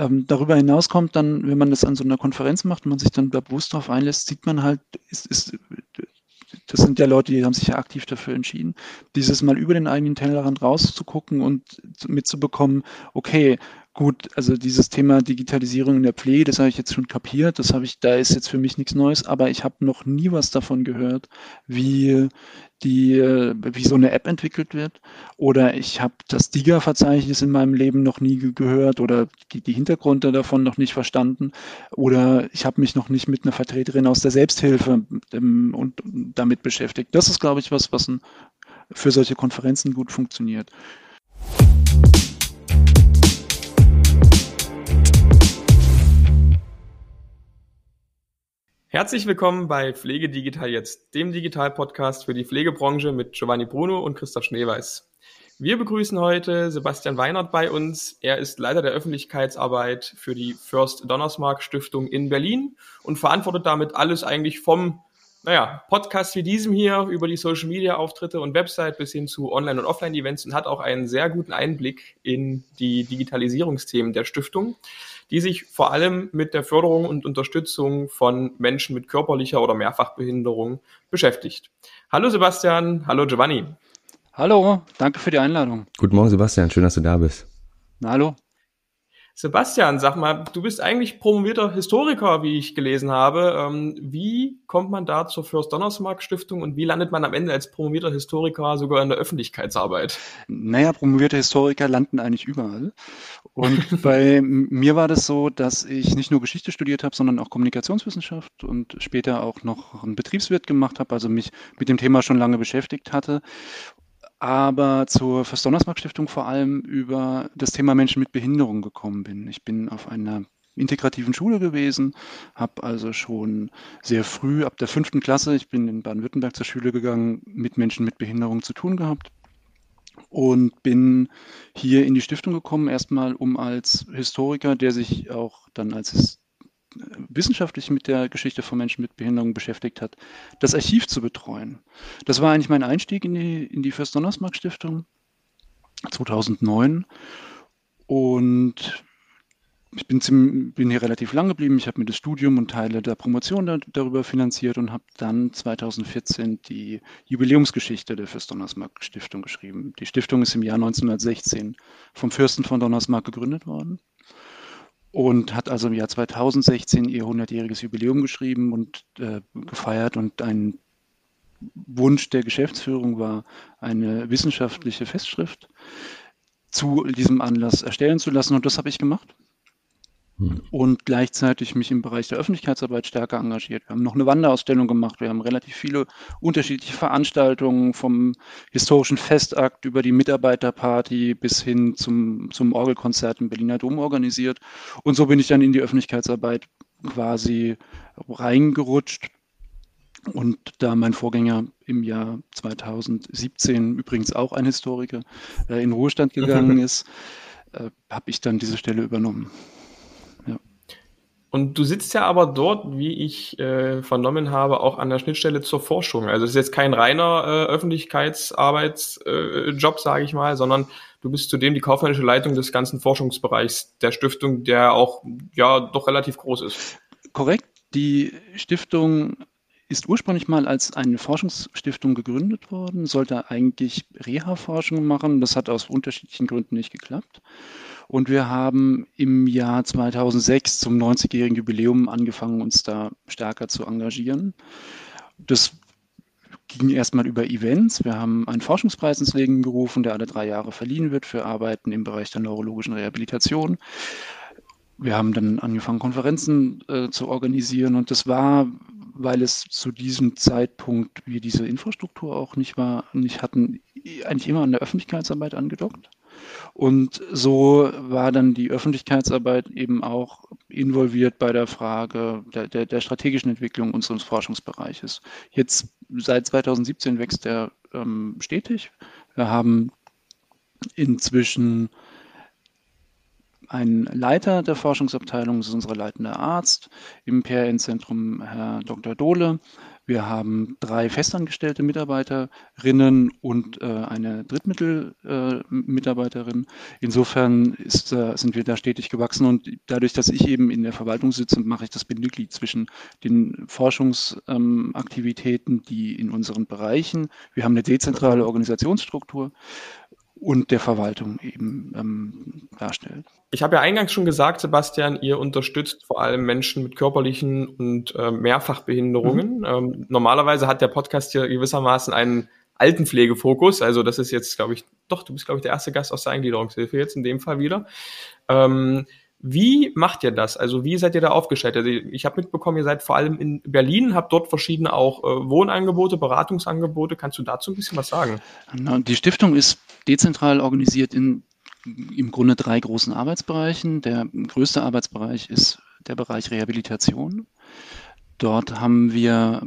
ähm, darüber hinaus kommt dann, wenn man das an so einer Konferenz macht und man sich dann bewusst darauf einlässt, sieht man halt, ist, ist, das sind ja Leute, die haben sich ja aktiv dafür entschieden, dieses mal über den eigenen Tellerrand rauszugucken und mitzubekommen, okay, Gut, also dieses Thema Digitalisierung in der Pflege, das habe ich jetzt schon kapiert, das habe ich, da ist jetzt für mich nichts Neues, aber ich habe noch nie was davon gehört, wie die, wie so eine App entwickelt wird. Oder ich habe das DIGA-Verzeichnis in meinem Leben noch nie gehört oder die, die Hintergründe davon noch nicht verstanden. Oder ich habe mich noch nicht mit einer Vertreterin aus der Selbsthilfe ähm, und damit beschäftigt. Das ist, glaube ich, was, was ein, für solche Konferenzen gut funktioniert. Herzlich willkommen bei Pflege Digital jetzt, dem Digital-Podcast für die Pflegebranche mit Giovanni Bruno und Christoph Schneeweiß. Wir begrüßen heute Sebastian Weinert bei uns. Er ist Leiter der Öffentlichkeitsarbeit für die First Donnersmarck Stiftung in Berlin und verantwortet damit alles eigentlich vom naja, Podcast wie diesem hier über die Social Media Auftritte und Website bis hin zu Online- und Offline-Events und hat auch einen sehr guten Einblick in die Digitalisierungsthemen der Stiftung die sich vor allem mit der Förderung und Unterstützung von Menschen mit körperlicher oder Mehrfachbehinderung beschäftigt. Hallo Sebastian, hallo Giovanni. Hallo, danke für die Einladung. Guten Morgen Sebastian, schön, dass du da bist. Na, hallo. Sebastian, sag mal, du bist eigentlich promovierter Historiker, wie ich gelesen habe. Ähm, wie kommt man da zur Fürst Donnersmarck Stiftung und wie landet man am Ende als promovierter Historiker sogar in der Öffentlichkeitsarbeit? Naja, promovierte Historiker landen eigentlich überall. Und bei mir war das so, dass ich nicht nur Geschichte studiert habe, sondern auch Kommunikationswissenschaft und später auch noch einen Betriebswirt gemacht habe, also mich mit dem Thema schon lange beschäftigt hatte aber zur First-Donnersmarck-Stiftung vor allem über das Thema Menschen mit Behinderung gekommen bin. Ich bin auf einer integrativen Schule gewesen, habe also schon sehr früh, ab der fünften Klasse, ich bin in Baden-Württemberg zur Schule gegangen, mit Menschen mit Behinderung zu tun gehabt und bin hier in die Stiftung gekommen, erstmal um als Historiker, der sich auch dann als wissenschaftlich mit der Geschichte von Menschen mit Behinderung beschäftigt hat, das Archiv zu betreuen. Das war eigentlich mein Einstieg in die, in die Fürst Donnersmarck Stiftung 2009 und ich bin, bin hier relativ lang geblieben. Ich habe mir das Studium und Teile der Promotion da, darüber finanziert und habe dann 2014 die Jubiläumsgeschichte der Fürst Donnersmarck Stiftung geschrieben. Die Stiftung ist im Jahr 1916 vom Fürsten von Donnersmarck gegründet worden und hat also im Jahr 2016 ihr 100-jähriges Jubiläum geschrieben und äh, gefeiert und ein Wunsch der Geschäftsführung war, eine wissenschaftliche Festschrift zu diesem Anlass erstellen zu lassen und das habe ich gemacht. Hm. und gleichzeitig mich im Bereich der Öffentlichkeitsarbeit stärker engagiert. Wir haben noch eine Wanderausstellung gemacht. Wir haben relativ viele unterschiedliche Veranstaltungen vom historischen Festakt über die Mitarbeiterparty bis hin zum, zum Orgelkonzert im Berliner Dom organisiert. Und so bin ich dann in die Öffentlichkeitsarbeit quasi reingerutscht. Und da mein Vorgänger im Jahr 2017 übrigens auch ein Historiker äh, in Ruhestand gegangen ist, äh, habe ich dann diese Stelle übernommen. Und du sitzt ja aber dort, wie ich äh, vernommen habe, auch an der Schnittstelle zur Forschung. Also es ist jetzt kein reiner äh, Öffentlichkeitsarbeitsjob, äh, sage ich mal, sondern du bist zudem die kaufmännische Leitung des ganzen Forschungsbereichs der Stiftung, der auch ja doch relativ groß ist. Korrekt. Die Stiftung ist ursprünglich mal als eine Forschungsstiftung gegründet worden, sollte eigentlich Reha-Forschung machen. Das hat aus unterschiedlichen Gründen nicht geklappt. Und wir haben im Jahr 2006 zum 90-jährigen Jubiläum angefangen, uns da stärker zu engagieren. Das ging erstmal über Events. Wir haben einen Forschungspreis ins Leben gerufen, der alle drei Jahre verliehen wird für Arbeiten im Bereich der neurologischen Rehabilitation. Wir haben dann angefangen, Konferenzen äh, zu organisieren und das war, weil es zu diesem Zeitpunkt wir diese Infrastruktur auch nicht war, nicht hatten, eigentlich immer an der Öffentlichkeitsarbeit angedockt. Und so war dann die Öffentlichkeitsarbeit eben auch involviert bei der Frage der, der, der strategischen Entwicklung unseres Forschungsbereiches. Jetzt seit 2017 wächst er ähm, stetig. Wir haben inzwischen einen Leiter der Forschungsabteilung, das ist unser leitender Arzt im PRN-Zentrum, Herr Dr. Dohle. Wir haben drei festangestellte Mitarbeiterinnen und äh, eine Drittmittelmitarbeiterin. Äh, Insofern ist, äh, sind wir da stetig gewachsen und dadurch, dass ich eben in der Verwaltung sitze, mache ich das Bindeglied zwischen den Forschungsaktivitäten, ähm, die in unseren Bereichen, wir haben eine dezentrale Organisationsstruktur, und der Verwaltung eben ähm, darstellt. Ich habe ja eingangs schon gesagt, Sebastian, ihr unterstützt vor allem Menschen mit körperlichen und äh, Mehrfachbehinderungen. Mhm. Ähm, normalerweise hat der Podcast hier gewissermaßen einen Altenpflegefokus. Also das ist jetzt, glaube ich, doch, du bist, glaube ich, der erste Gast aus der Eingliederungshilfe jetzt in dem Fall wieder. Ähm, wie macht ihr das? Also wie seid ihr da aufgestellt? Also ich habe mitbekommen, ihr seid vor allem in Berlin, habt dort verschiedene auch äh, Wohnangebote, Beratungsangebote. Kannst du dazu ein bisschen was sagen? Die Stiftung ist dezentral organisiert in im Grunde drei großen Arbeitsbereichen. Der größte Arbeitsbereich ist der Bereich Rehabilitation. Dort haben wir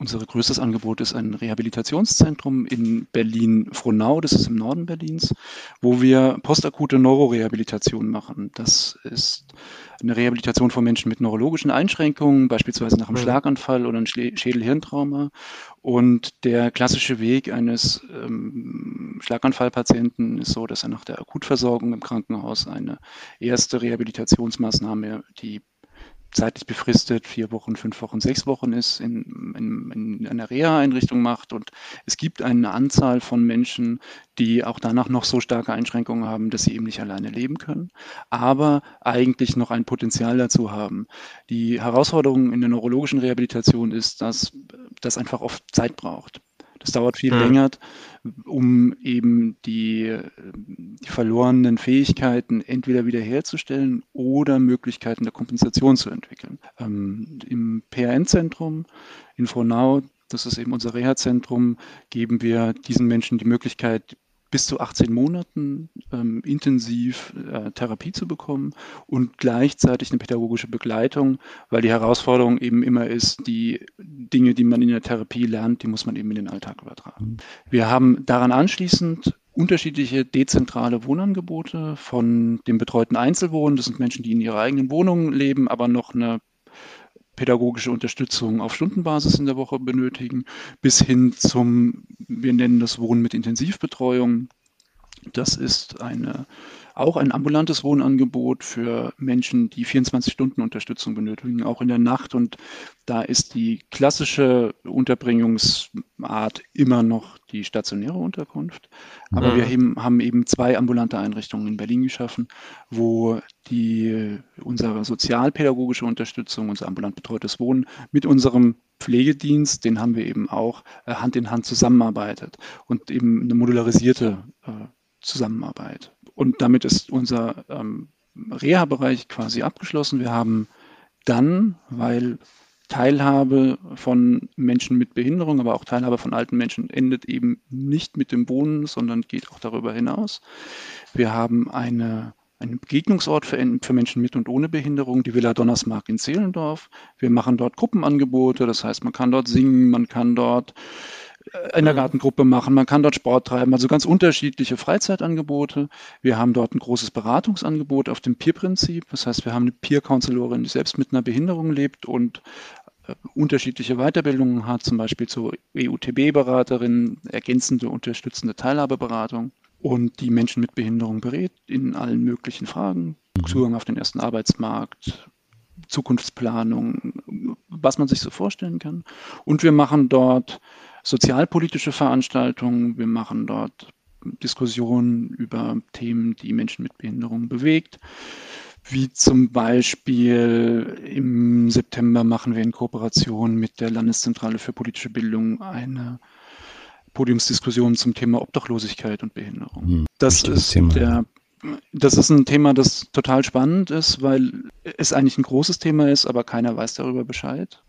unser größtes Angebot ist ein Rehabilitationszentrum in Berlin-Frohnau, das ist im Norden Berlins, wo wir postakute Neurorehabilitation machen. Das ist eine Rehabilitation von Menschen mit neurologischen Einschränkungen, beispielsweise nach einem. Schlaganfall oder einem Schädel-Hirntrauma. Und der klassische Weg eines ähm, Schlaganfallpatienten ist so, dass er nach der Akutversorgung im Krankenhaus eine erste Rehabilitationsmaßnahme, die zeitlich befristet, vier Wochen, fünf Wochen, sechs Wochen ist, in, in, in einer Reha-Einrichtung macht. Und es gibt eine Anzahl von Menschen, die auch danach noch so starke Einschränkungen haben, dass sie eben nicht alleine leben können, aber eigentlich noch ein Potenzial dazu haben. Die Herausforderung in der neurologischen Rehabilitation ist, dass das einfach oft Zeit braucht. Das dauert viel mhm. länger, um eben die, die, verlorenen Fähigkeiten entweder wiederherzustellen oder Möglichkeiten der Kompensation zu entwickeln. Ähm, Im PRN-Zentrum in Frohnau, das ist eben unser Reha-Zentrum, geben wir diesen Menschen die Möglichkeit, bis zu 18 Monaten ähm, intensiv äh, Therapie zu bekommen und gleichzeitig eine pädagogische Begleitung, weil die Herausforderung eben immer ist, die Dinge, die man in der Therapie lernt, die muss man eben in den Alltag übertragen. Wir haben daran anschließend unterschiedliche dezentrale Wohnangebote von dem betreuten Einzelwohnen. Das sind Menschen, die in ihrer eigenen Wohnung leben, aber noch eine pädagogische Unterstützung auf Stundenbasis in der Woche benötigen, bis hin zum, wir nennen das Wohnen mit Intensivbetreuung. Das ist eine, auch ein ambulantes Wohnangebot für Menschen, die 24 Stunden Unterstützung benötigen, auch in der Nacht. Und da ist die klassische Unterbringungsart immer noch die stationäre Unterkunft. Aber mhm. wir eben, haben eben zwei ambulante Einrichtungen in Berlin geschaffen, wo die, unsere sozialpädagogische Unterstützung, unser ambulant betreutes Wohnen mit unserem Pflegedienst, den haben wir eben auch äh, Hand in Hand zusammenarbeitet und eben eine modularisierte äh, Zusammenarbeit. Und damit ist unser ähm, Reha-Bereich quasi abgeschlossen. Wir haben dann, weil Teilhabe von Menschen mit Behinderung, aber auch Teilhabe von alten Menschen endet eben nicht mit dem Wohnen, sondern geht auch darüber hinaus. Wir haben eine, einen Begegnungsort für, für Menschen mit und ohne Behinderung, die Villa Donnersmark in Zehlendorf. Wir machen dort Gruppenangebote, das heißt, man kann dort singen, man kann dort in der Gartengruppe machen, man kann dort Sport treiben, also ganz unterschiedliche Freizeitangebote. Wir haben dort ein großes Beratungsangebot auf dem Peer-Prinzip. Das heißt, wir haben eine Peer-Counselorin, die selbst mit einer Behinderung lebt und äh, unterschiedliche Weiterbildungen hat, zum Beispiel zur EUTB-Beraterin, ergänzende, unterstützende Teilhabeberatung und die Menschen mit Behinderung berät in allen möglichen Fragen. Mhm. Zugang auf den ersten Arbeitsmarkt, Zukunftsplanung, was man sich so vorstellen kann. Und wir machen dort sozialpolitische Veranstaltungen, wir machen dort Diskussionen über Themen, die Menschen mit Behinderung bewegt. Wie zum Beispiel im September machen wir in Kooperation mit der Landeszentrale für politische Bildung eine Podiumsdiskussion zum Thema Obdachlosigkeit und Behinderung. Hm, das ist Thema. der das ist ein Thema, das total spannend ist, weil es eigentlich ein großes Thema ist, aber keiner weiß darüber Bescheid.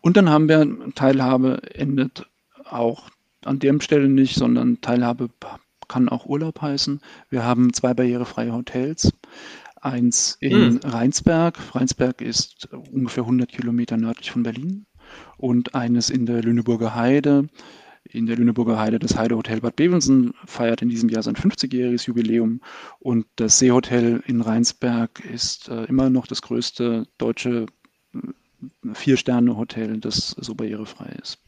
Und dann haben wir Teilhabe endet auch an der Stelle nicht, sondern Teilhabe kann auch Urlaub heißen. Wir haben zwei barrierefreie Hotels. Eins in mhm. Rheinsberg. Rheinsberg ist ungefähr 100 Kilometer nördlich von Berlin. Und eines in der Lüneburger Heide. In der Lüneburger Heide das Heidehotel Bad Bevensen feiert in diesem Jahr sein 50-jähriges Jubiläum. Und das Seehotel in Rheinsberg ist äh, immer noch das größte deutsche Vier-Sterne-Hotel, das so barrierefrei ist.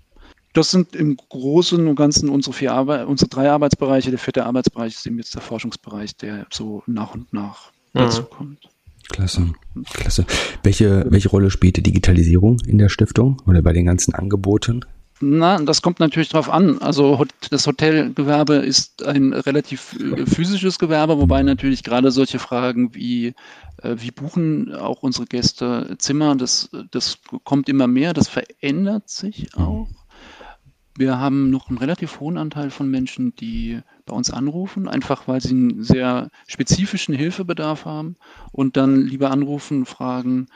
Das sind im Großen und Ganzen unsere, vier Arbeit, unsere drei Arbeitsbereiche. Der vierte Arbeitsbereich ist eben jetzt der Forschungsbereich, der so nach und nach mhm. dazu kommt. Klasse, klasse. Welche, welche Rolle spielt die Digitalisierung in der Stiftung oder bei den ganzen Angeboten? Na, das kommt natürlich drauf an. Also das Hotelgewerbe ist ein relativ äh, physisches Gewerbe, wobei natürlich gerade solche Fragen wie äh, wie buchen auch unsere Gäste Zimmer, das, das kommt immer mehr, das verändert sich auch. Wir haben noch einen relativ hohen Anteil von Menschen, die bei uns anrufen, einfach weil sie einen sehr spezifischen Hilfebedarf haben und dann lieber anrufen, fragen,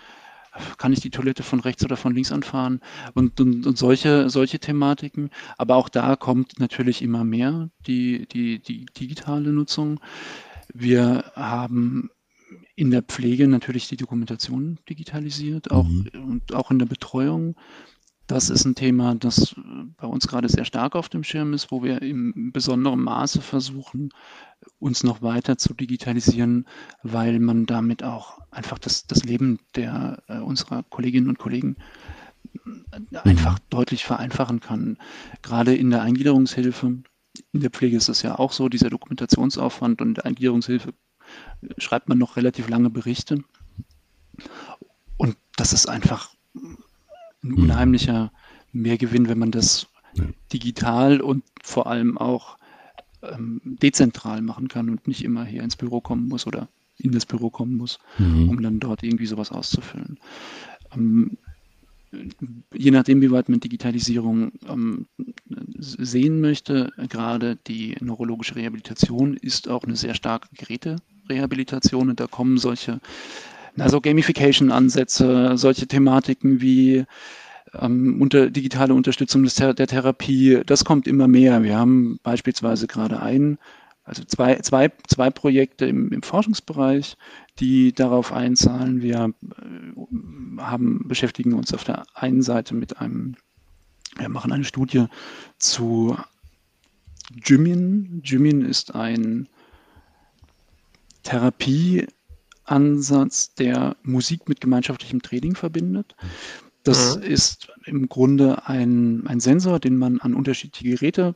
kann ich die Toilette von rechts oder von links anfahren und, und, und solche, solche Thematiken. Aber auch da kommt natürlich immer mehr die, die, die digitale Nutzung. Wir haben in der Pflege natürlich die Dokumentation digitalisiert, auch, mhm. und auch in der Betreuung. Das ist ein Thema, das bei uns gerade sehr stark auf dem Schirm ist, wo wir im besonderen Maße versuchen, uns noch weiter zu digitalisieren, weil man damit auch einfach das, das Leben der, äh, unserer Kolleginnen und Kollegen äh, einfach deutlich vereinfachen kann. Gerade in der Eingliederungshilfe, in der Pflege ist es ja auch so, dieser Dokumentationsaufwand und in der Eingliederungshilfe äh, schreibt man noch relativ lange Berichte. Und das ist einfach ein mhm. unheimlicher Mehrgewinn, wenn man das digital und vor allem auch ähm, dezentral machen kann und nicht immer hier ins Büro kommen muss oder in das Büro kommen muss, mhm. um dann dort irgendwie sowas auszufüllen. Ähm, je nachdem, wie weit man Digitalisierung ähm, sehen möchte, gerade die neurologische Rehabilitation ist auch eine sehr starke Geräterehabilitation und da kommen solche also Gamification-Ansätze, solche Thematiken wie ähm, unter, digitale Unterstützung des, der Therapie, das kommt immer mehr. Wir haben beispielsweise gerade ein, also zwei, zwei, zwei Projekte im, im Forschungsbereich, die darauf einzahlen. Wir äh, haben, beschäftigen uns auf der einen Seite mit einem, wir machen eine Studie zu Gymin. Gymin ist ein Therapie, Ansatz, der Musik mit gemeinschaftlichem Training verbindet. Das mhm. ist im Grunde ein, ein Sensor, den man an unterschiedliche Geräte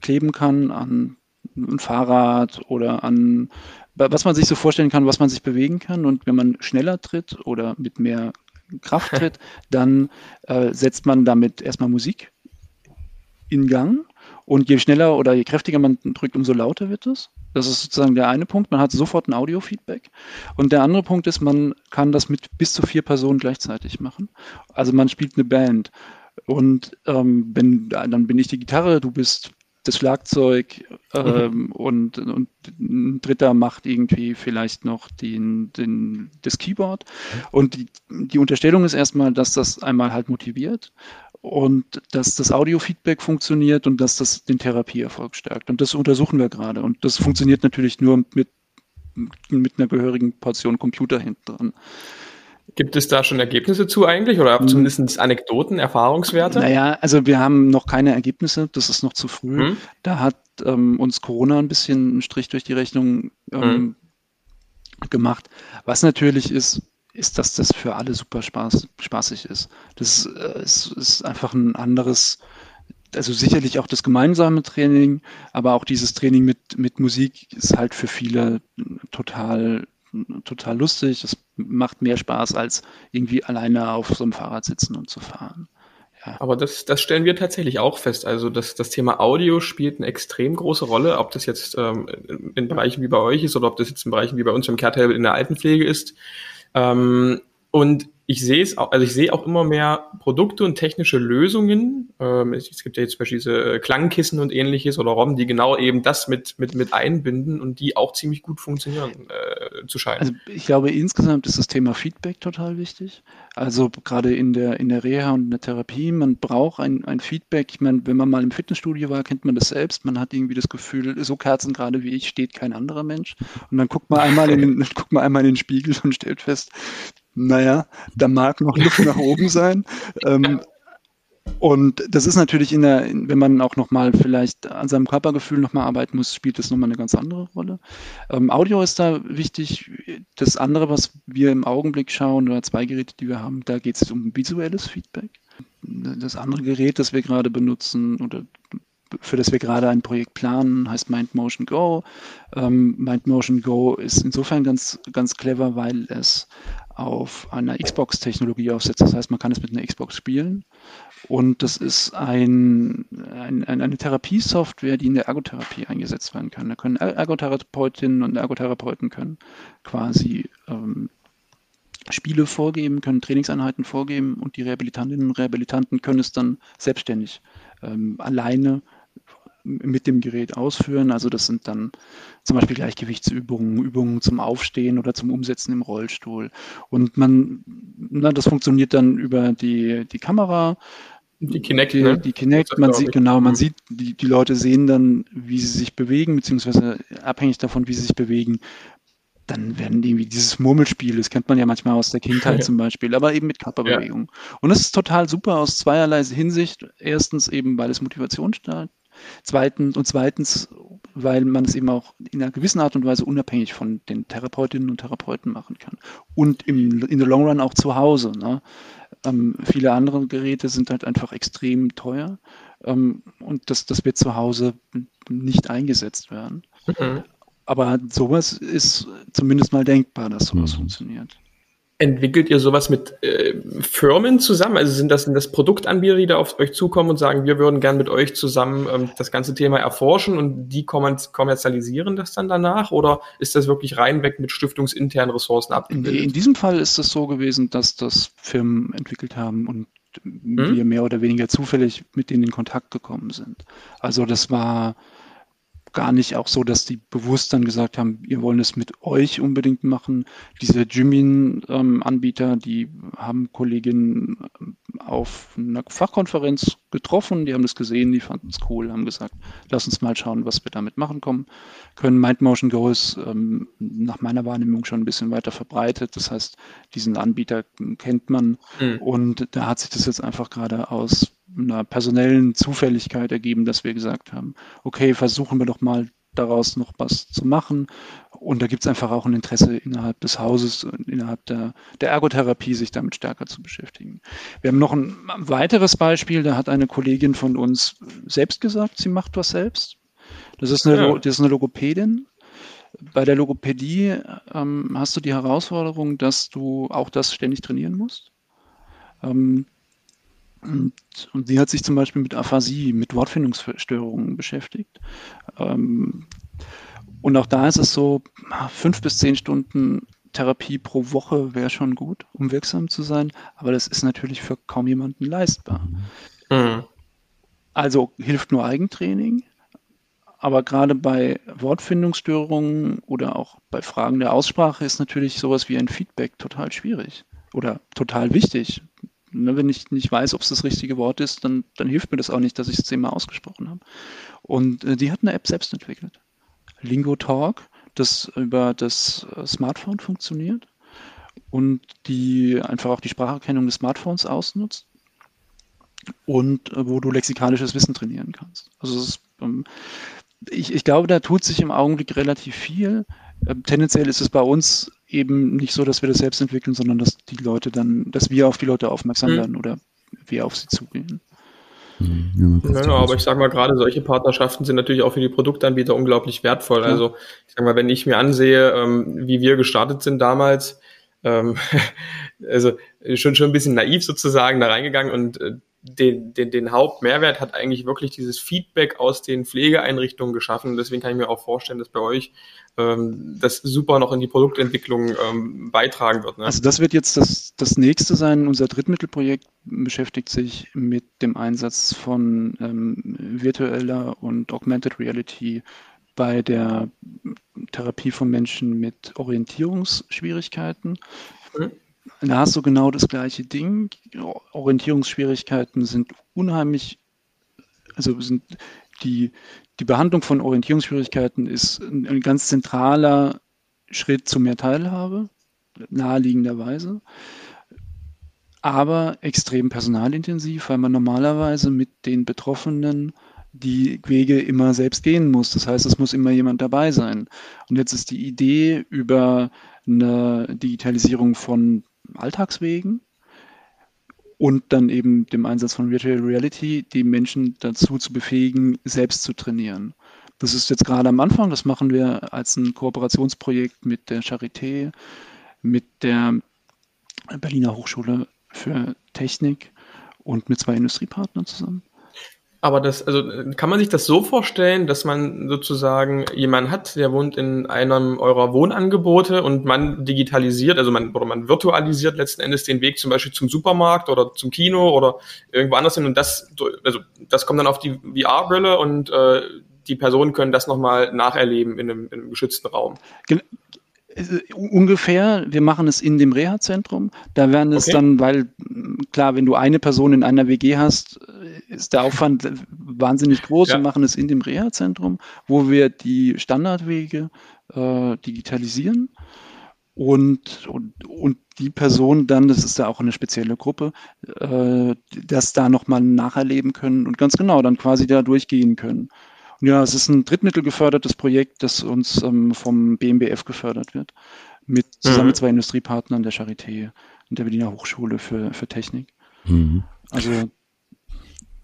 kleben kann, an ein Fahrrad oder an was man sich so vorstellen kann, was man sich bewegen kann. Und wenn man schneller tritt oder mit mehr Kraft tritt, dann äh, setzt man damit erstmal Musik in Gang. Und je schneller oder je kräftiger man drückt, umso lauter wird es. Das ist sozusagen der eine Punkt. Man hat sofort ein Audio-Feedback. Und der andere Punkt ist, man kann das mit bis zu vier Personen gleichzeitig machen. Also man spielt eine Band. Und ähm, wenn, dann bin ich die Gitarre, du bist das Schlagzeug ähm, mhm. und, und ein Dritter macht irgendwie vielleicht noch den, den, das Keyboard. Und die, die Unterstellung ist erstmal, dass das einmal halt motiviert und dass das Audiofeedback funktioniert und dass das den Therapieerfolg stärkt. Und das untersuchen wir gerade. Und das funktioniert natürlich nur mit, mit einer gehörigen Portion Computer hinten dran. Gibt es da schon Ergebnisse zu eigentlich oder hm. zumindest Anekdoten, Erfahrungswerte? Naja, also wir haben noch keine Ergebnisse, das ist noch zu früh. Hm. Da hat ähm, uns Corona ein bisschen einen Strich durch die Rechnung ähm, hm. gemacht. Was natürlich ist, ist, dass das für alle super spaß, spaßig ist. Das äh, ist, ist einfach ein anderes, also sicherlich auch das gemeinsame Training, aber auch dieses Training mit, mit Musik ist halt für viele total, total lustig. Es macht mehr Spaß, als irgendwie alleine auf so einem Fahrrad sitzen und zu fahren. Aber das, das stellen wir tatsächlich auch fest. Also das, das Thema Audio spielt eine extrem große Rolle, ob das jetzt ähm, in Bereichen wie bei euch ist oder ob das jetzt in Bereichen wie bei uns im Kehrtable in der Altenpflege ist. Ähm, und ich sehe es auch, also ich sehe auch immer mehr Produkte und technische Lösungen. Ähm, es, gibt ja jetzt zum Beispiel diese äh, Klangkissen und ähnliches oder ROM, die genau eben das mit, mit, mit einbinden und die auch ziemlich gut funktionieren äh, zu scheinen. Also ich glaube, insgesamt ist das Thema Feedback total wichtig. Also gerade in der, in der Reha und in der Therapie, man braucht ein, ein Feedback. Ich meine, wenn man mal im Fitnessstudio war, kennt man das selbst. Man hat irgendwie das Gefühl, so kerzengerade wie ich steht kein anderer Mensch. Und dann guckt man einmal in guckt man einmal in den Spiegel und stellt fest, naja, da mag noch Luft nach oben sein. Ähm, Und das ist natürlich in der, wenn man auch nochmal vielleicht an seinem Körpergefühl nochmal arbeiten muss, spielt das nochmal eine ganz andere Rolle. Ähm, Audio ist da wichtig. Das andere, was wir im Augenblick schauen, oder zwei Geräte, die wir haben, da geht es um visuelles Feedback. Das andere Gerät, das wir gerade benutzen oder für das wir gerade ein Projekt planen, heißt Mind Motion Go. Ähm, Mind Motion Go ist insofern ganz, ganz clever, weil es auf einer Xbox-Technologie aufsetzt. Das heißt, man kann es mit einer Xbox spielen. Und das ist ein, ein, eine Therapiesoftware, die in der Ergotherapie eingesetzt werden kann. Da können Ergotherapeutinnen und Ergotherapeuten können quasi ähm, Spiele vorgeben, können Trainingseinheiten vorgeben und die Rehabilitantinnen und Rehabilitanten können es dann selbstständig ähm, alleine mit dem Gerät ausführen. Also das sind dann zum Beispiel Gleichgewichtsübungen, Übungen zum Aufstehen oder zum Umsetzen im Rollstuhl. Und man, na, das funktioniert dann über die, die Kamera. Die Kinect, die, ne? die Kinect, man sieht genau, man mhm. sieht, die, die Leute sehen dann, wie sie sich bewegen, beziehungsweise abhängig davon, wie sie sich bewegen, dann werden die irgendwie dieses Murmelspiel, das kennt man ja manchmal aus der Kindheit zum Beispiel, aber eben mit Körperbewegung. Ja. Und das ist total super aus zweierlei Hinsicht. Erstens eben, weil es Motivation Zweitens, und zweitens, weil man es eben auch in einer gewissen Art und Weise unabhängig von den Therapeutinnen und Therapeuten machen kann. Und im, in the long run auch zu Hause. Ne? Ähm, viele andere Geräte sind halt einfach extrem teuer ähm, und das, das wird zu Hause nicht eingesetzt werden. Mhm. Aber sowas ist zumindest mal denkbar, dass sowas mhm. funktioniert. Entwickelt ihr sowas mit äh, Firmen zusammen? Also sind das, sind das Produktanbieter, die da auf euch zukommen und sagen, wir würden gern mit euch zusammen ähm, das ganze Thema erforschen und die kommerzialisieren das dann danach? Oder ist das wirklich reinweg mit stiftungsinternen Ressourcen abgebildet? Nee, in diesem Fall ist es so gewesen, dass das Firmen entwickelt haben und hm? wir mehr oder weniger zufällig mit denen in Kontakt gekommen sind. Also das war gar nicht auch so, dass die bewusst dann gesagt haben, wir wollen es mit euch unbedingt machen. Diese Jimin-Anbieter, ähm, die haben Kolleginnen ähm, auf einer Fachkonferenz getroffen, die haben das gesehen, die fanden es cool, haben gesagt, lass uns mal schauen, was wir damit machen kommen können. Mind Motion Go ist ähm, nach meiner Wahrnehmung schon ein bisschen weiter verbreitet. Das heißt, diesen Anbieter kennt man mhm. und da hat sich das jetzt einfach gerade aus einer personellen Zufälligkeit ergeben, dass wir gesagt haben, okay, versuchen wir doch mal daraus noch was zu machen. Und da gibt es einfach auch ein Interesse innerhalb des Hauses, innerhalb der, der Ergotherapie, sich damit stärker zu beschäftigen. Wir haben noch ein weiteres Beispiel, da hat eine Kollegin von uns selbst gesagt, sie macht was selbst. Das ist eine, ja. das ist eine Logopädin. Bei der Logopädie ähm, hast du die Herausforderung, dass du auch das ständig trainieren musst. Ähm, und, und sie hat sich zum Beispiel mit Aphasie, mit Wortfindungsstörungen beschäftigt. Ähm, und auch da ist es so, fünf bis zehn Stunden Therapie pro Woche wäre schon gut, um wirksam zu sein, aber das ist natürlich für kaum jemanden leistbar. Mhm. Also hilft nur Eigentraining, aber gerade bei Wortfindungsstörungen oder auch bei Fragen der Aussprache ist natürlich sowas wie ein Feedback total schwierig oder total wichtig. Ne, wenn ich nicht weiß, ob es das richtige Wort ist, dann, dann hilft mir das auch nicht, dass ich es zehnmal ausgesprochen habe. Und äh, die hat eine App selbst entwickelt. Lingo Talk, das über das äh, Smartphone funktioniert und die einfach auch die Spracherkennung des Smartphones ausnutzt und äh, wo du lexikalisches Wissen trainieren kannst. Also ist, ähm, ich, ich glaube, da tut sich im Augenblick relativ viel. Ähm, tendenziell ist es bei uns eben nicht so, dass wir das selbst entwickeln, sondern dass die Leute dann, dass wir auf die Leute aufmerksam mhm. werden oder wir auf sie zugehen. Mhm. Ja, ja, aber ich sage mal, gerade solche Partnerschaften sind natürlich auch für die Produktanbieter unglaublich wertvoll. Ja. Also ich sage mal, wenn ich mir ansehe, ähm, wie wir gestartet sind damals, ähm, also schon schon ein bisschen naiv sozusagen da reingegangen und äh, den, den, den Hauptmehrwert hat eigentlich wirklich dieses Feedback aus den Pflegeeinrichtungen geschaffen. Deswegen kann ich mir auch vorstellen, dass bei euch ähm, das super noch in die Produktentwicklung ähm, beitragen wird. Ne? Also das wird jetzt das, das nächste sein. Unser Drittmittelprojekt beschäftigt sich mit dem Einsatz von ähm, virtueller und Augmented Reality bei der Therapie von Menschen mit Orientierungsschwierigkeiten. Mhm. Da hast du genau das gleiche Ding. Orientierungsschwierigkeiten sind unheimlich, also sind die, die Behandlung von Orientierungsschwierigkeiten ist ein, ein ganz zentraler Schritt zu mehr Teilhabe, naheliegenderweise. aber extrem personalintensiv, weil man normalerweise mit den Betroffenen die Wege immer selbst gehen muss. Das heißt, es muss immer jemand dabei sein. Und jetzt ist die Idee über eine Digitalisierung von Alltagswegen und dann eben dem Einsatz von Virtual Reality, die Menschen dazu zu befähigen, selbst zu trainieren. Das ist jetzt gerade am Anfang, das machen wir als ein Kooperationsprojekt mit der Charité, mit der Berliner Hochschule für Technik und mit zwei Industriepartnern zusammen. Aber das, also kann man sich das so vorstellen, dass man sozusagen jemanden hat, der wohnt in einem eurer Wohnangebote und man digitalisiert, also man oder man virtualisiert letzten Endes den Weg zum Beispiel zum Supermarkt oder zum Kino oder irgendwo anders hin und das, also das kommt dann auf die VR-Brille und äh, die Personen können das nochmal nacherleben in einem, in einem geschützten Raum. Äh, ungefähr, wir machen es in dem Reha-Zentrum. Da werden es okay. dann, weil klar, wenn du eine Person in einer WG hast, äh, ist der Aufwand wahnsinnig groß. Ja. Wir machen es in dem Reha-Zentrum, wo wir die Standardwege äh, digitalisieren und, und, und die Person dann, das ist ja auch eine spezielle Gruppe, äh, das da nochmal nacherleben können und ganz genau dann quasi da durchgehen können. Ja, es ist ein drittmittelgefördertes Projekt, das uns ähm, vom BMBF gefördert wird, mit zusammen mhm. mit zwei Industriepartnern der Charité und der Berliner Hochschule für, für Technik. Mhm. Also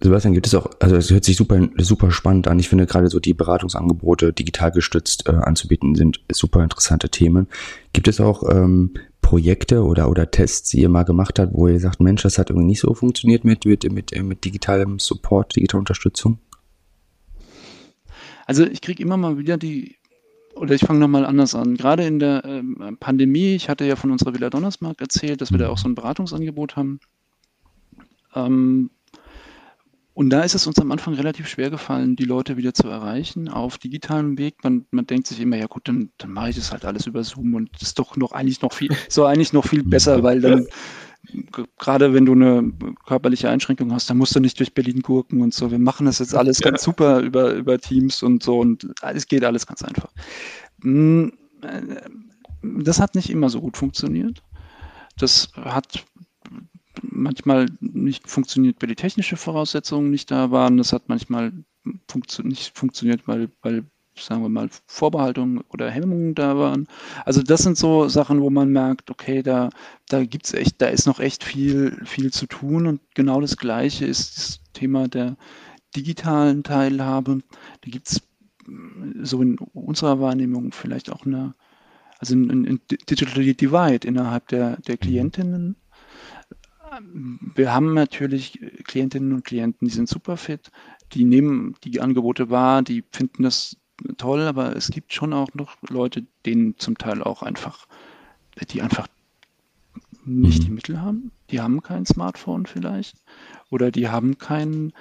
Sebastian, gibt es auch, also es hört sich super, super spannend an. Ich finde gerade so die Beratungsangebote digital gestützt äh, anzubieten sind super interessante Themen. Gibt es auch ähm, Projekte oder, oder Tests, die ihr mal gemacht habt, wo ihr sagt, Mensch, das hat irgendwie nicht so funktioniert mit, mit, mit, mit digitalem Support, digitaler Unterstützung? Also ich kriege immer mal wieder die, oder ich fange nochmal anders an. Gerade in der ähm, Pandemie, ich hatte ja von unserer Villa Donnersmarkt erzählt, dass wir da auch so ein Beratungsangebot haben. Ähm, und da ist es uns am Anfang relativ schwer gefallen, die Leute wieder zu erreichen auf digitalem Weg. Man, man denkt sich immer, ja gut, dann, dann mache ich das halt alles über Zoom und das ist doch noch eigentlich noch viel, so eigentlich noch viel besser, weil dann gerade wenn du eine körperliche Einschränkung hast, dann musst du nicht durch Berlin gurken und so. Wir machen das jetzt alles ja. ganz super über, über Teams und so und es geht alles ganz einfach. Hm, äh, das hat nicht immer so gut funktioniert. Das hat manchmal nicht funktioniert, weil die technischen Voraussetzungen nicht da waren. Das hat manchmal funktio nicht funktioniert, weil, weil sagen wir mal, Vorbehaltungen oder Hemmungen da waren. Also das sind so Sachen, wo man merkt, okay, da, da gibt's echt, da ist noch echt viel, viel zu tun. Und genau das Gleiche ist das Thema der digitalen Teilhabe. Da gibt es so in unserer Wahrnehmung vielleicht auch eine, also ein, ein Digital Divide innerhalb der, der Klientinnen. Wir haben natürlich Klientinnen und Klienten, die sind super fit, die nehmen die Angebote wahr, die finden das toll, aber es gibt schon auch noch Leute, denen zum Teil auch einfach, die einfach nicht mhm. die Mittel haben. Die haben kein Smartphone vielleicht oder die haben keinen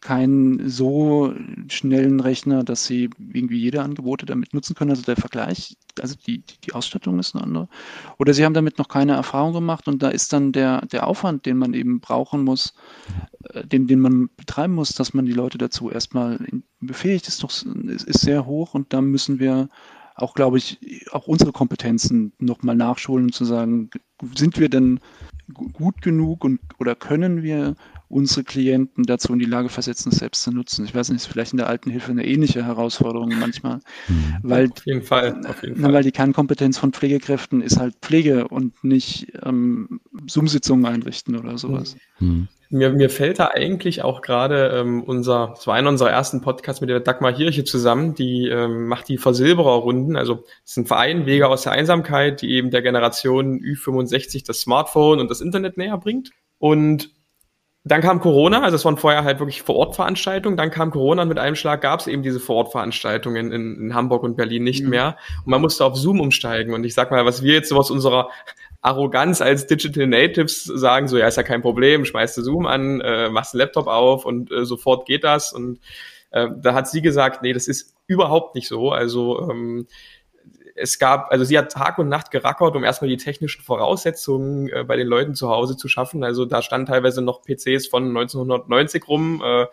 keinen so schnellen Rechner, dass sie irgendwie jede Angebote damit nutzen können. Also der Vergleich, also die, die Ausstattung ist eine andere. Oder sie haben damit noch keine Erfahrung gemacht und da ist dann der, der Aufwand, den man eben brauchen muss, äh, den, den man betreiben muss, dass man die Leute dazu erstmal befähigt, ist doch ist, ist sehr hoch und da müssen wir auch, glaube ich, auch unsere Kompetenzen nochmal nachschulen und zu sagen, sind wir denn gut genug und oder können wir unsere Klienten dazu in die Lage versetzen, es selbst zu nutzen. Ich weiß nicht, ist vielleicht in der alten Hilfe eine ähnliche Herausforderung manchmal, mhm. weil, auf jeden Fall, auf jeden Fall. weil die Kernkompetenz von Pflegekräften ist halt Pflege und nicht ähm, Zoom-Sitzungen einrichten oder sowas. Mhm. Mir, mir fällt da eigentlich auch gerade ähm, unser, es war einer unserer ersten Podcasts mit der Dagmar Hirche zusammen, die ähm, macht die Versilberer-Runden. Also es ist ein Verein Wege aus der Einsamkeit, die eben der Generation Ü65 das Smartphone und das Internet näher bringt. Und dann kam Corona, also es waren vorher halt wirklich Vor-Ort-Veranstaltungen. Dann kam Corona und mit einem Schlag gab es eben diese Vor-Ort-Veranstaltungen in, in, Hamburg und Berlin nicht mhm. mehr. Und man musste auf Zoom umsteigen. Und ich sag mal, was wir jetzt so aus unserer Arroganz als Digital Natives sagen, so ja, ist ja kein Problem, schmeißt du Zoom an, äh, machst einen Laptop auf und äh, sofort geht das. Und äh, da hat sie gesagt, nee, das ist überhaupt nicht so. Also ähm, es gab, also sie hat Tag und Nacht gerackert, um erstmal die technischen Voraussetzungen äh, bei den Leuten zu Hause zu schaffen. Also da standen teilweise noch PCs von 1990 rum, äh,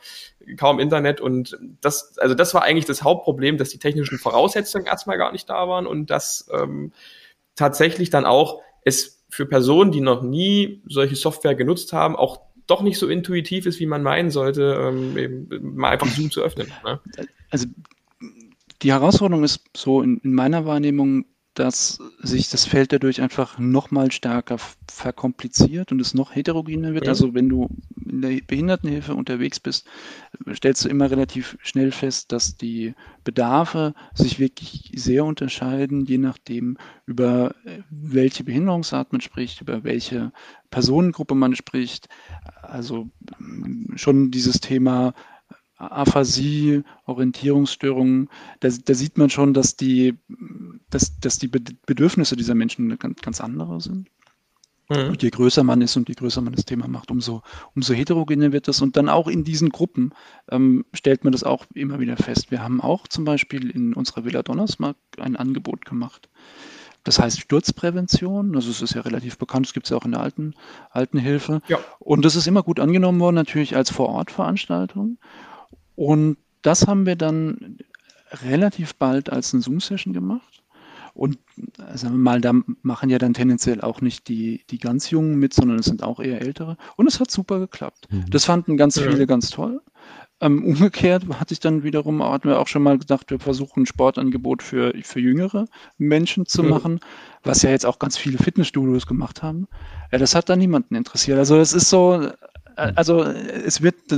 kaum Internet und das, also das war eigentlich das Hauptproblem, dass die technischen Voraussetzungen erstmal gar nicht da waren und dass ähm, tatsächlich dann auch es für Personen, die noch nie solche Software genutzt haben, auch doch nicht so intuitiv ist, wie man meinen sollte, ähm, eben mal einfach Zoom zu öffnen. Ne? Also die Herausforderung ist so in, in meiner Wahrnehmung, dass sich das Feld dadurch einfach noch mal stärker verkompliziert und es noch heterogener wird. Ja. Also wenn du in der Behindertenhilfe unterwegs bist, stellst du immer relativ schnell fest, dass die Bedarfe sich wirklich sehr unterscheiden, je nachdem, über welche Behinderungsart man spricht, über welche Personengruppe man spricht. Also schon dieses Thema Aphasie, Orientierungsstörungen, da, da, sieht man schon, dass die, dass, dass die Bedürfnisse dieser Menschen ganz, ganz andere sind. Mhm. Und je größer man ist und je größer man das Thema macht, umso, umso heterogener wird das. Und dann auch in diesen Gruppen ähm, stellt man das auch immer wieder fest. Wir haben auch zum Beispiel in unserer Villa Donnersmark ein Angebot gemacht. Das heißt Sturzprävention, also es ist ja relativ bekannt, das gibt es ja auch in der alten, alten Hilfe. Ja. Und das ist immer gut angenommen worden, natürlich als Vor-Ort-Veranstaltung. Und das haben wir dann relativ bald als eine Zoom-Session gemacht. Und sagen wir mal, da machen ja dann tendenziell auch nicht die, die ganz Jungen mit, sondern es sind auch eher Ältere. Und es hat super geklappt. Mhm. Das fanden ganz viele ganz toll. Ähm, umgekehrt hatte ich dann wiederum, hatten wir auch schon mal gedacht, wir versuchen ein Sportangebot für, für jüngere Menschen zu mhm. machen, was ja jetzt auch ganz viele Fitnessstudios gemacht haben. Ja, das hat dann niemanden interessiert. Also es ist so, äh, also es wird,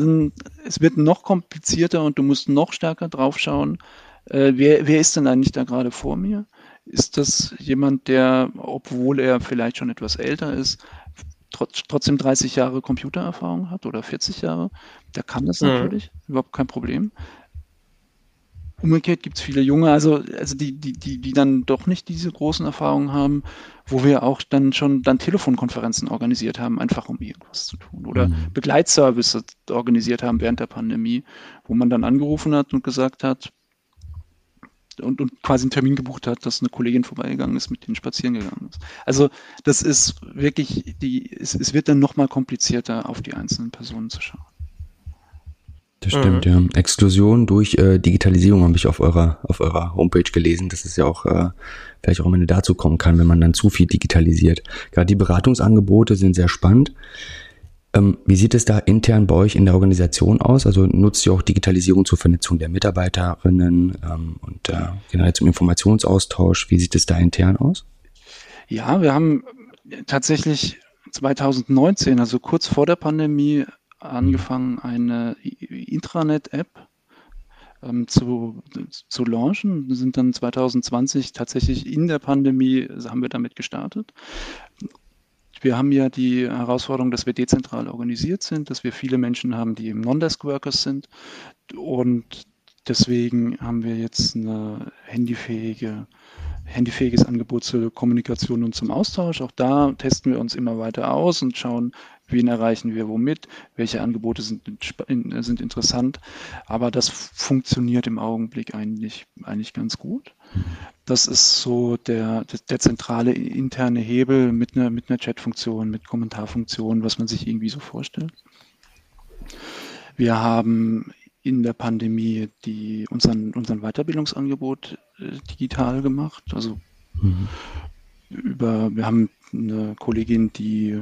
es wird noch komplizierter und du musst noch stärker drauf schauen, äh, wer, wer ist denn eigentlich da gerade vor mir? Ist das jemand, der, obwohl er vielleicht schon etwas älter ist, trotz, trotzdem 30 Jahre Computererfahrung hat oder 40 Jahre? Der kann das mhm. natürlich, überhaupt kein Problem. Umgekehrt gibt es viele Junge, also, also die, die, die, die dann doch nicht diese großen Erfahrungen haben, wo wir auch dann schon dann Telefonkonferenzen organisiert haben, einfach um irgendwas zu tun. Oder mhm. Begleitservice organisiert haben während der Pandemie, wo man dann angerufen hat und gesagt hat, und, und quasi einen Termin gebucht hat, dass eine Kollegin vorbeigegangen ist, mit denen spazieren gegangen ist. Also das ist wirklich, die, es, es wird dann nochmal komplizierter, auf die einzelnen Personen zu schauen. Das stimmt, mhm. ja. Exklusion durch äh, Digitalisierung habe ich auf eurer, auf eurer Homepage gelesen, dass es ja auch äh, vielleicht auch am Ende dazu kommen kann, wenn man dann zu viel digitalisiert. Gerade die Beratungsangebote sind sehr spannend. Ähm, wie sieht es da intern bei euch in der Organisation aus? Also nutzt ihr auch Digitalisierung zur Vernetzung der Mitarbeiterinnen ähm, und äh, generell zum Informationsaustausch? Wie sieht es da intern aus? Ja, wir haben tatsächlich 2019, also kurz vor der Pandemie, angefangen, eine Intranet-App ähm, zu, zu launchen. Wir sind dann 2020 tatsächlich in der Pandemie, haben wir damit gestartet. Wir haben ja die Herausforderung, dass wir dezentral organisiert sind, dass wir viele Menschen haben, die eben Non-Desk-Workers sind. Und deswegen haben wir jetzt eine handyfähige handyfähiges Angebot zur Kommunikation und zum Austausch. Auch da testen wir uns immer weiter aus und schauen, wen erreichen wir womit, welche Angebote sind, sind interessant. Aber das funktioniert im Augenblick eigentlich, eigentlich ganz gut. Das ist so der, der, zentrale interne Hebel mit einer, mit einer Chat-Funktion, mit Kommentarfunktion, was man sich irgendwie so vorstellt. Wir haben in der Pandemie die, unseren, unseren Weiterbildungsangebot äh, digital gemacht. Also mhm. über, wir haben eine Kollegin, die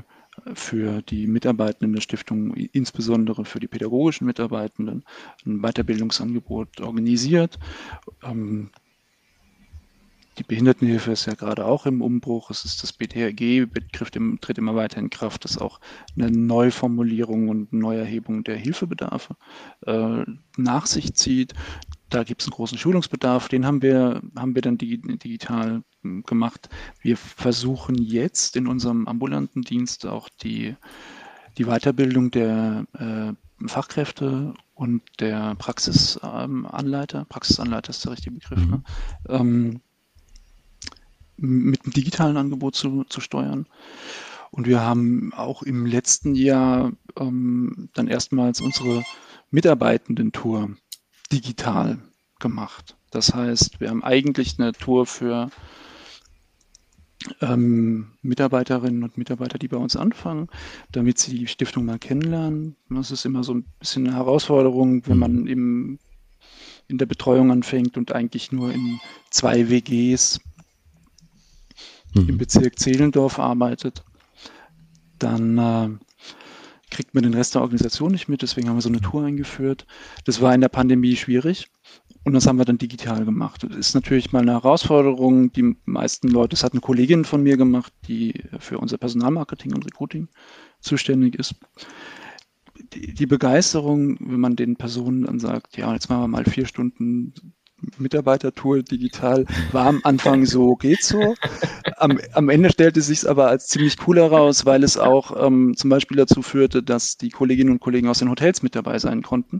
für die Mitarbeitenden der Stiftung, insbesondere für die pädagogischen Mitarbeitenden, ein Weiterbildungsangebot organisiert. Ähm, die Behindertenhilfe ist ja gerade auch im Umbruch. Es ist das BTRG, Begriff tritt immer weiter in Kraft, das auch eine Neuformulierung und Neuerhebung der Hilfebedarfe äh, nach sich zieht. Da gibt es einen großen Schulungsbedarf, den haben wir, haben wir dann digital hm, gemacht. Wir versuchen jetzt in unserem ambulanten Dienst auch die, die Weiterbildung der äh, Fachkräfte und der Praxisanleiter, Praxisanleiter ist der richtige Begriff, ne? Mhm. ähm, mit einem digitalen Angebot zu, zu steuern. Und wir haben auch im letzten Jahr ähm, dann erstmals unsere Mitarbeitenden-Tour digital gemacht. Das heißt, wir haben eigentlich eine Tour für ähm, Mitarbeiterinnen und Mitarbeiter, die bei uns anfangen, damit sie die Stiftung mal kennenlernen. Das ist immer so ein bisschen eine Herausforderung, wenn man mhm. im, in der Betreuung anfängt und eigentlich nur in zwei WGs mhm. im Bezirk Zehlendorf arbeitet, dann äh, kriegt man den Rest der Organisation nicht mit, deswegen haben wir so eine Tour eingeführt. Das war in der Pandemie schwierig und das haben wir dann digital gemacht. Das ist natürlich mal eine Herausforderung. Die meisten Leute, das hat eine Kollegin von mir gemacht, die für unser Personalmarketing und Recruiting zuständig ist. Die, Begeisterung, wenn man den Personen dann sagt, ja, jetzt machen wir mal vier Stunden Mitarbeitertour digital war am Anfang so, geht so. Am, am Ende stellte sich aber als ziemlich cool heraus, weil es auch ähm, zum Beispiel dazu führte, dass die Kolleginnen und Kollegen aus den Hotels mit dabei sein konnten,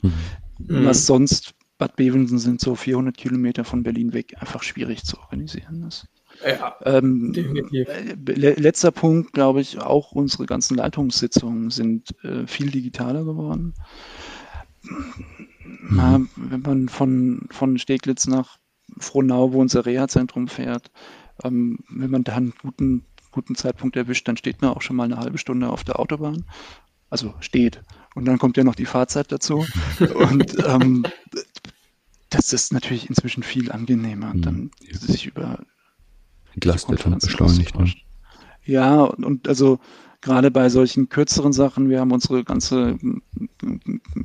mhm. was sonst Bad Bevensen sind so 400 Kilometer von Berlin weg, einfach schwierig zu organisieren ist. Ja, ähm, definitiv. Äh, letzter Punkt, glaube ich, auch unsere ganzen Leitungssitzungen sind äh, viel digitaler geworden. Na, wenn man von, von Steglitz nach Frohnau, wo unser Reha-Zentrum fährt, ähm, wenn man da einen guten, guten Zeitpunkt erwischt, dann steht man auch schon mal eine halbe Stunde auf der Autobahn. Also steht. Und dann kommt ja noch die Fahrzeit dazu. Und ähm, das ist natürlich inzwischen viel angenehmer, mhm. dann sich über entlastet und beschleunigt. Ne? Ja, und also gerade bei solchen kürzeren Sachen, wir haben unsere ganze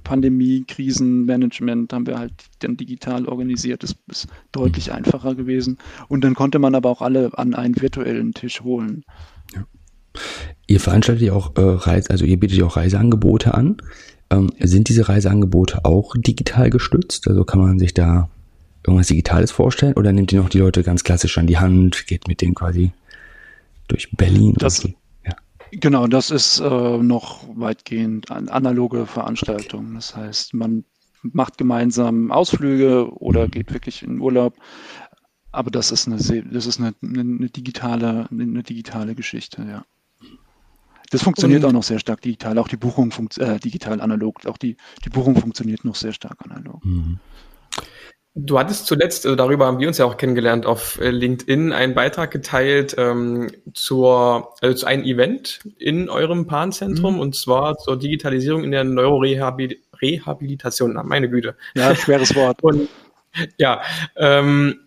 Pandemie, Krisenmanagement, haben wir halt dann digital organisiert. Das ist deutlich einfacher gewesen. Und dann konnte man aber auch alle an einen virtuellen Tisch holen. Ja. Ihr veranstaltet ja auch äh, Reise, also ihr bietet ja auch Reiseangebote an. Ähm, sind diese Reiseangebote auch digital gestützt? Also kann man sich da irgendwas Digitales vorstellen oder nimmt ihr noch die Leute ganz klassisch an die Hand, geht mit denen quasi durch Berlin? Das, ja. Genau, das ist äh, noch weitgehend eine analoge Veranstaltung. Das heißt, man macht gemeinsam Ausflüge oder geht wirklich in Urlaub. Aber das ist eine, das ist eine, eine digitale, eine digitale Geschichte, ja. Das funktioniert und, auch noch sehr stark digital. Auch die Buchung äh, digital analog. Auch die, die Buchung funktioniert noch sehr stark analog. Mhm. Du hattest zuletzt, also darüber haben wir uns ja auch kennengelernt, auf äh, LinkedIn einen Beitrag geteilt ähm, zur, also zu einem Event in eurem Panzentrum mhm. und zwar zur Digitalisierung in der Neurorehabilitation. Meine Güte. Ja, schweres Wort. und, ja, ähm,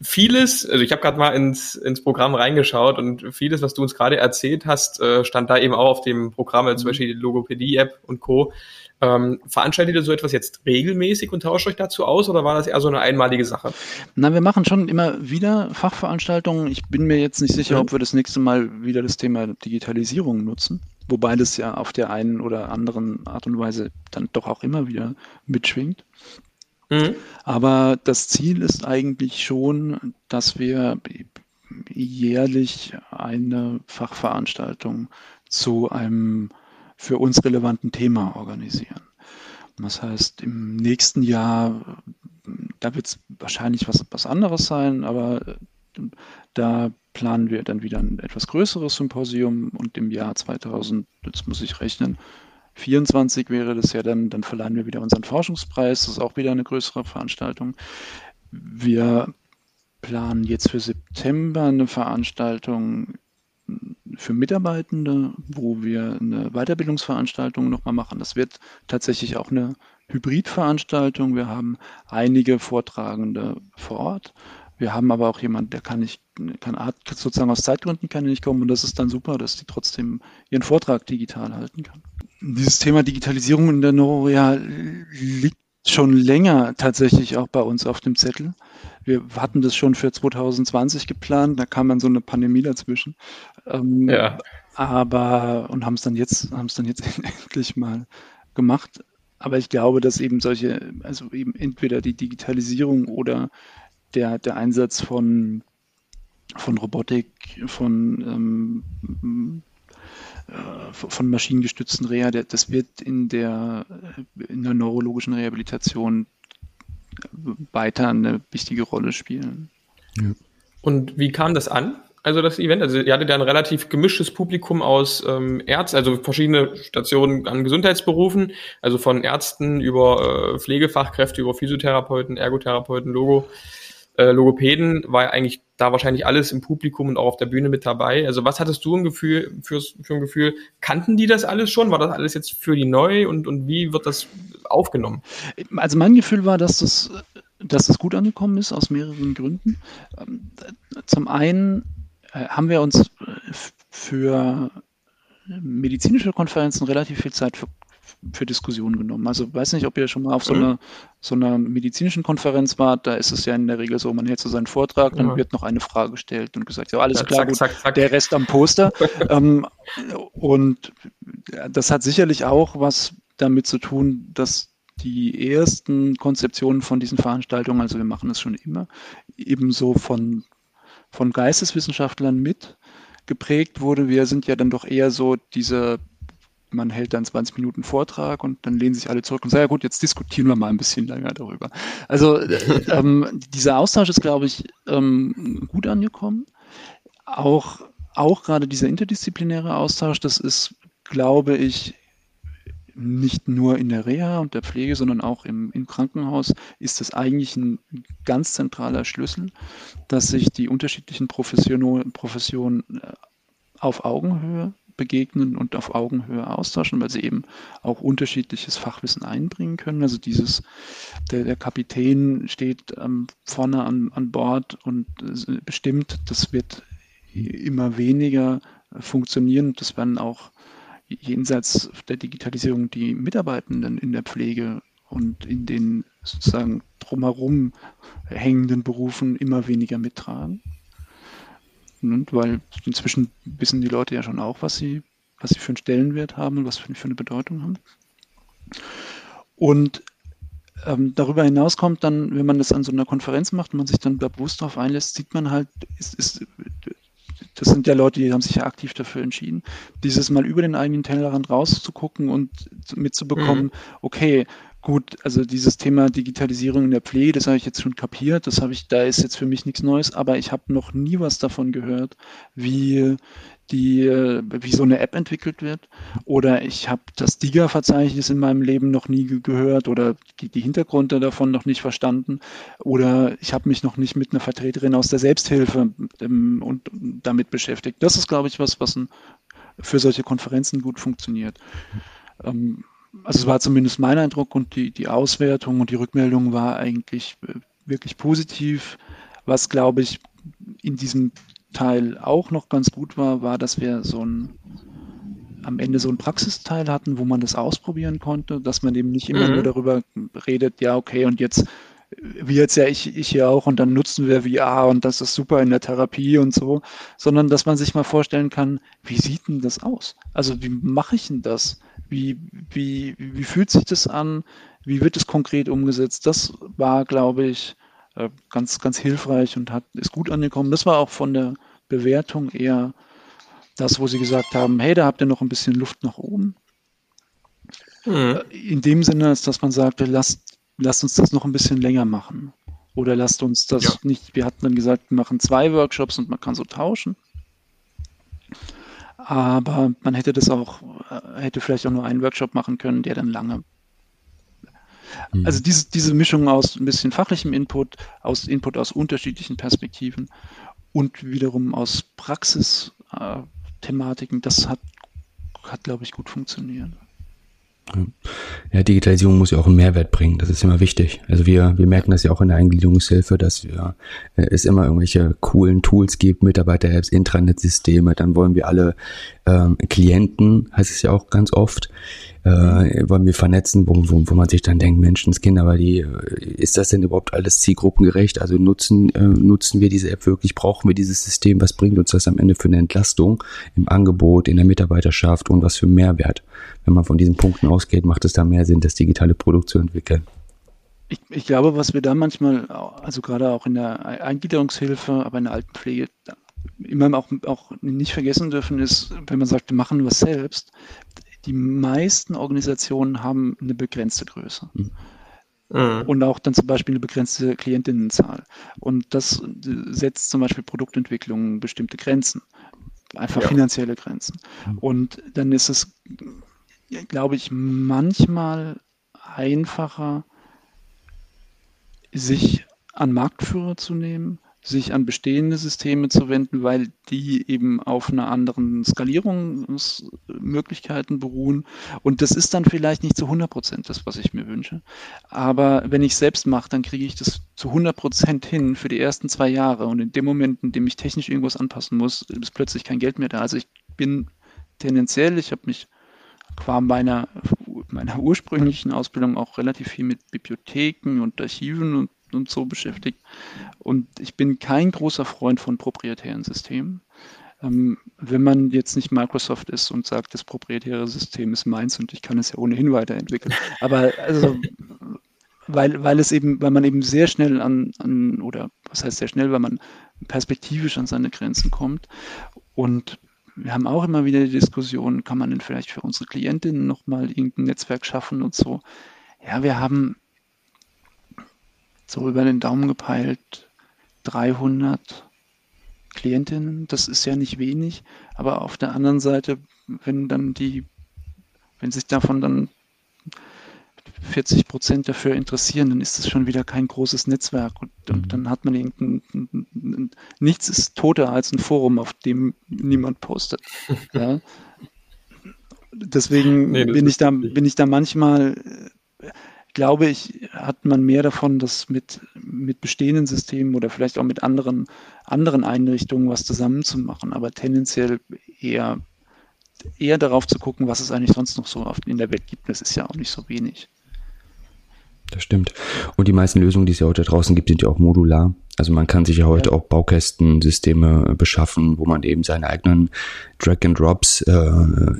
vieles, also ich habe gerade mal ins, ins Programm reingeschaut und vieles, was du uns gerade erzählt hast, äh, stand da eben auch auf dem Programm, also zum mhm. Beispiel die Logopädie-App und Co. Ähm, veranstaltet ihr so etwas jetzt regelmäßig und tauscht euch dazu aus oder war das eher so eine einmalige Sache? Na, wir machen schon immer wieder Fachveranstaltungen. Ich bin mir jetzt nicht sicher, mhm. ob wir das nächste Mal wieder das Thema Digitalisierung nutzen, wobei das ja auf der einen oder anderen Art und Weise dann doch auch immer wieder mitschwingt. Mhm. Aber das Ziel ist eigentlich schon, dass wir jährlich eine Fachveranstaltung zu einem für uns relevanten Thema organisieren. Das heißt, im nächsten Jahr, da wird es wahrscheinlich was, was anderes sein, aber da planen wir dann wieder ein etwas größeres Symposium und im Jahr 2000, jetzt muss ich rechnen, 24 wäre das ja dann, dann verleihen wir wieder unseren Forschungspreis. Das ist auch wieder eine größere Veranstaltung. Wir planen jetzt für September eine Veranstaltung für Mitarbeitende, wo wir eine Weiterbildungsveranstaltung nochmal machen. Das wird tatsächlich auch eine Hybridveranstaltung. Wir haben einige Vortragende vor Ort. Wir haben aber auch jemanden, der kann nicht, kann sozusagen aus Zeitgründen kann nicht kommen und das ist dann super, dass die trotzdem ihren Vortrag digital halten kann dieses Thema Digitalisierung in der Neurorea liegt schon länger tatsächlich auch bei uns auf dem Zettel. Wir hatten das schon für 2020 geplant, da kam dann so eine Pandemie dazwischen. Ähm, ja. Aber und haben es dann jetzt, haben es dann jetzt endlich mal gemacht. Aber ich glaube, dass eben solche, also eben entweder die Digitalisierung oder der, der Einsatz von, von Robotik, von ähm, äh, von maschinengestützten Reha, das wird in der, in der neurologischen Rehabilitation weiter eine wichtige Rolle spielen. Ja. Und wie kam das an? Also das Event, also ihr hattet ja ein relativ gemischtes Publikum aus ähm, Ärzten, also verschiedene Stationen an Gesundheitsberufen, also von Ärzten über äh, Pflegefachkräfte, über Physiotherapeuten, Ergotherapeuten, Logo, äh, Logopäden war ja eigentlich da wahrscheinlich alles im Publikum und auch auf der Bühne mit dabei. Also was hattest du ein Gefühl für, für ein Gefühl? Kannten die das alles schon? War das alles jetzt für die neu und, und wie wird das aufgenommen? Also mein Gefühl war, dass das, dass das gut angekommen ist aus mehreren Gründen. Ähm, zum einen äh, haben wir uns für medizinische Konferenzen relativ viel Zeit für, für Diskussionen genommen. Also weiß nicht, ob ihr schon mal auf so, mhm. einer, so einer medizinischen Konferenz wart. Da ist es ja in der Regel so, man hält so seinen Vortrag, dann ja. wird noch eine Frage gestellt und gesagt, ja, alles ja, klar, zack, gut, zack, zack. der Rest am Poster. ähm, und das hat sicherlich auch was damit zu tun, dass die ersten Konzeptionen von diesen Veranstaltungen, also wir machen das schon immer, ebenso von, von Geisteswissenschaftlern mit geprägt wurde. Wir sind ja dann doch eher so diese, man hält dann 20 Minuten Vortrag und dann lehnen sich alle zurück und sagen, ja gut, jetzt diskutieren wir mal ein bisschen länger darüber. Also äh, ähm, dieser Austausch ist, glaube ich, ähm, gut angekommen. Auch, auch gerade dieser interdisziplinäre Austausch, das ist, glaube ich, nicht nur in der Reha und der Pflege, sondern auch im, im Krankenhaus ist das eigentlich ein ganz zentraler Schlüssel, dass sich die unterschiedlichen Professionen, Professionen äh, auf Augenhöhe begegnen und auf Augenhöhe austauschen, weil sie eben auch unterschiedliches Fachwissen einbringen können. Also dieses, der, der Kapitän steht ähm, vorne an, an Bord und äh, bestimmt, das wird immer weniger funktionieren. Das werden auch jenseits der Digitalisierung die Mitarbeitenden in der Pflege und in den sozusagen drumherum hängenden Berufen immer weniger mittragen. Und weil inzwischen wissen die Leute ja schon auch, was sie, was sie für einen Stellenwert haben und was für, für eine Bedeutung haben. Und ähm, darüber hinaus kommt dann, wenn man das an so einer Konferenz macht und man sich dann bewusst darauf einlässt, sieht man halt, ist, ist das sind ja Leute, die haben sich ja aktiv dafür entschieden, dieses mal über den eigenen Tellerrand rauszugucken und mitzubekommen, mhm. okay, gut, also dieses Thema Digitalisierung in der Pflege, das habe ich jetzt schon kapiert, das habe ich, da ist jetzt für mich nichts Neues, aber ich habe noch nie was davon gehört, wie die, äh, wie so eine App entwickelt wird. Oder ich habe das Diga-Verzeichnis in meinem Leben noch nie gehört oder die, die Hintergründe davon noch nicht verstanden. Oder ich habe mich noch nicht mit einer Vertreterin aus der Selbsthilfe ähm, und damit beschäftigt. Das ist, glaube ich, was, was ein, für solche Konferenzen gut funktioniert. Ähm, also es war zumindest mein Eindruck und die, die Auswertung und die Rückmeldung war eigentlich äh, wirklich positiv. Was, glaube ich, in diesem Teil auch noch ganz gut war, war, dass wir so ein am Ende so ein Praxisteil hatten, wo man das ausprobieren konnte, dass man eben nicht immer mhm. nur darüber redet, ja, okay, und jetzt, wie jetzt ja ich, ich hier auch, und dann nutzen wir VR und das ist super in der Therapie und so, sondern dass man sich mal vorstellen kann, wie sieht denn das aus? Also wie mache ich denn das? Wie, wie, wie fühlt sich das an? Wie wird es konkret umgesetzt? Das war, glaube ich, äh, ganz, ganz hilfreich und hat, ist gut angekommen. Das war auch von der Bewertung eher das, wo sie gesagt haben, hey, da habt ihr noch ein bisschen Luft nach oben. Mhm. In dem Sinne, dass man sagte, lasst, lasst uns das noch ein bisschen länger machen. Oder lasst uns das ja. nicht, wir hatten dann gesagt, wir machen zwei Workshops und man kann so tauschen. Aber man hätte das auch, äh, hätte vielleicht auch nur einen Workshop machen können, der dann lange Mhm. Also diese, diese Mischung aus ein bisschen fachlichem Input, aus Input aus unterschiedlichen Perspektiven und wiederum aus Praxis-Thematiken, das hat, hat glaube ich, gut funktioniert. Ja, Digitalisierung muss ja auch einen Mehrwert bringen. Das ist immer wichtig. Also wir, wir merken das ja auch in der Eingliederungshilfe, dass wir, äh, es immer irgendwelche coolen Tools gibt, Mitarbeiter-Apps, Intranet-Systeme. Dann wollen wir alle ähm, Klienten, heißt es ja auch ganz oft, äh, wollen wir vernetzen, wo, wo, wo man sich dann denkt, Menschenskinder, aber die, äh, ist das denn überhaupt alles zielgruppengerecht? Also nutzen, äh, nutzen wir diese App wirklich? Brauchen wir dieses System? Was bringt uns das am Ende für eine Entlastung im Angebot, in der Mitarbeiterschaft und was für Mehrwert? Wenn man von diesen Punkten ausgeht, macht es da mehr Sinn, das digitale Produkt zu entwickeln. Ich, ich, glaube, was wir da manchmal, also gerade auch in der Eingliederungshilfe, aber in der Altenpflege, immer auch, auch nicht vergessen dürfen, ist, wenn man sagt, wir machen was selbst, die meisten Organisationen haben eine begrenzte Größe. Mhm. Und auch dann zum Beispiel eine begrenzte Klientinnenzahl. Und das setzt zum Beispiel Produktentwicklung bestimmte Grenzen, einfach ja. finanzielle Grenzen. Mhm. Und dann ist es, glaube ich, manchmal einfacher, sich an Marktführer zu nehmen, sich an bestehende Systeme zu wenden, weil die eben auf einer anderen Skalierungsmöglichkeiten beruhen. Und das ist dann vielleicht nicht zu 100 Prozent das, was ich mir wünsche. Aber wenn ich selbst mache, dann kriege ich das zu 100 Prozent hin für die ersten zwei Jahre. Und in dem Moment, in dem ich technisch irgendwas anpassen muss, ist plötzlich kein Geld mehr da. Also ich bin tendenziell, ich habe mich qua meiner, meiner ursprünglichen Ausbildung auch relativ viel mit Bibliotheken und Archiven und und so beschäftigt. Und ich bin kein großer Freund von proprietären Systemen. Ähm, wenn man jetzt nicht Microsoft ist und sagt, das proprietäre System ist meins und ich kann es ja ohnehin weiterentwickeln. Aber also, weil, weil es eben, weil man eben sehr schnell an, an, oder was heißt sehr schnell, weil man perspektivisch an seine Grenzen kommt. Und wir haben auch immer wieder die Diskussion, kann man denn vielleicht für unsere Klientinnen nochmal irgendein Netzwerk schaffen und so. Ja, wir haben so über den Daumen gepeilt 300 Klientinnen. Das ist ja nicht wenig, aber auf der anderen Seite, wenn dann die, wenn sich davon dann 40 Prozent dafür interessieren, dann ist das schon wieder kein großes Netzwerk und, und mhm. dann hat man irgendein, nichts ist toter als ein Forum, auf dem niemand postet. ja. Deswegen nee, bin ich da, bin ich da manchmal glaube ich, hat man mehr davon, dass mit, mit bestehenden Systemen oder vielleicht auch mit anderen, anderen Einrichtungen was zusammenzumachen, aber tendenziell eher, eher darauf zu gucken, was es eigentlich sonst noch so in der Welt gibt. Das ist ja auch nicht so wenig. Das stimmt. Und die meisten Lösungen, die es ja heute draußen gibt, sind ja auch modular. Also man kann sich ja heute ja. auch Baukästensysteme beschaffen, wo man eben seine eigenen Drag-and-Drops, äh,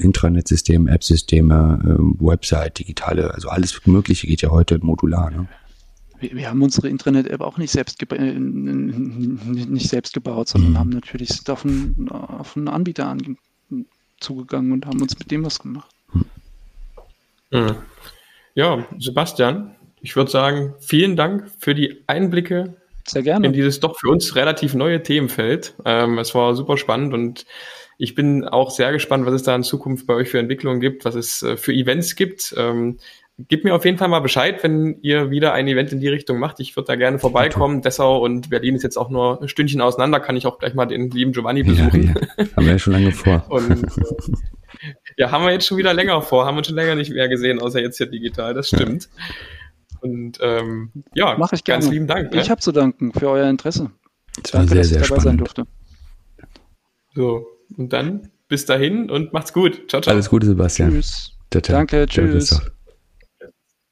Intranet-Systeme, App-Systeme, äh, Website, digitale, also alles Mögliche geht ja heute modular. Ne? Wir, wir, haben unsere Intranet-App auch nicht selbst, äh, nicht selbst gebaut, sondern mhm. haben natürlich einen, auf einen Anbieter an, zugegangen und haben uns mit dem was gemacht. Mhm. Ja, Sebastian, ich würde sagen, vielen Dank für die Einblicke sehr gerne. In dieses doch für uns relativ neue Themenfeld. Ähm, es war super spannend und ich bin auch sehr gespannt, was es da in Zukunft bei euch für Entwicklungen gibt, was es äh, für Events gibt. Ähm, Gebt mir auf jeden Fall mal Bescheid, wenn ihr wieder ein Event in die Richtung macht. Ich würde da gerne vorbeikommen. Dessau und Berlin ist jetzt auch nur ein Stündchen auseinander. Kann ich auch gleich mal den lieben Giovanni besuchen. Ja, ja. Haben wir ja schon lange vor. und, ja, haben wir jetzt schon wieder länger vor. Haben wir schon länger nicht mehr gesehen, außer jetzt hier digital. Das stimmt. Ja. Und ähm, ja, Mach ich gerne. ganz lieben Dank. Ne? Ich habe zu danken für euer Interesse. Das war Danke, sehr, sehr dass ich dabei spannend. sein durfte. So, und dann bis dahin und macht's gut. Ciao, ciao. Alles Gute, Sebastian. Tschüss. Ciao, ciao. Danke, tschüss.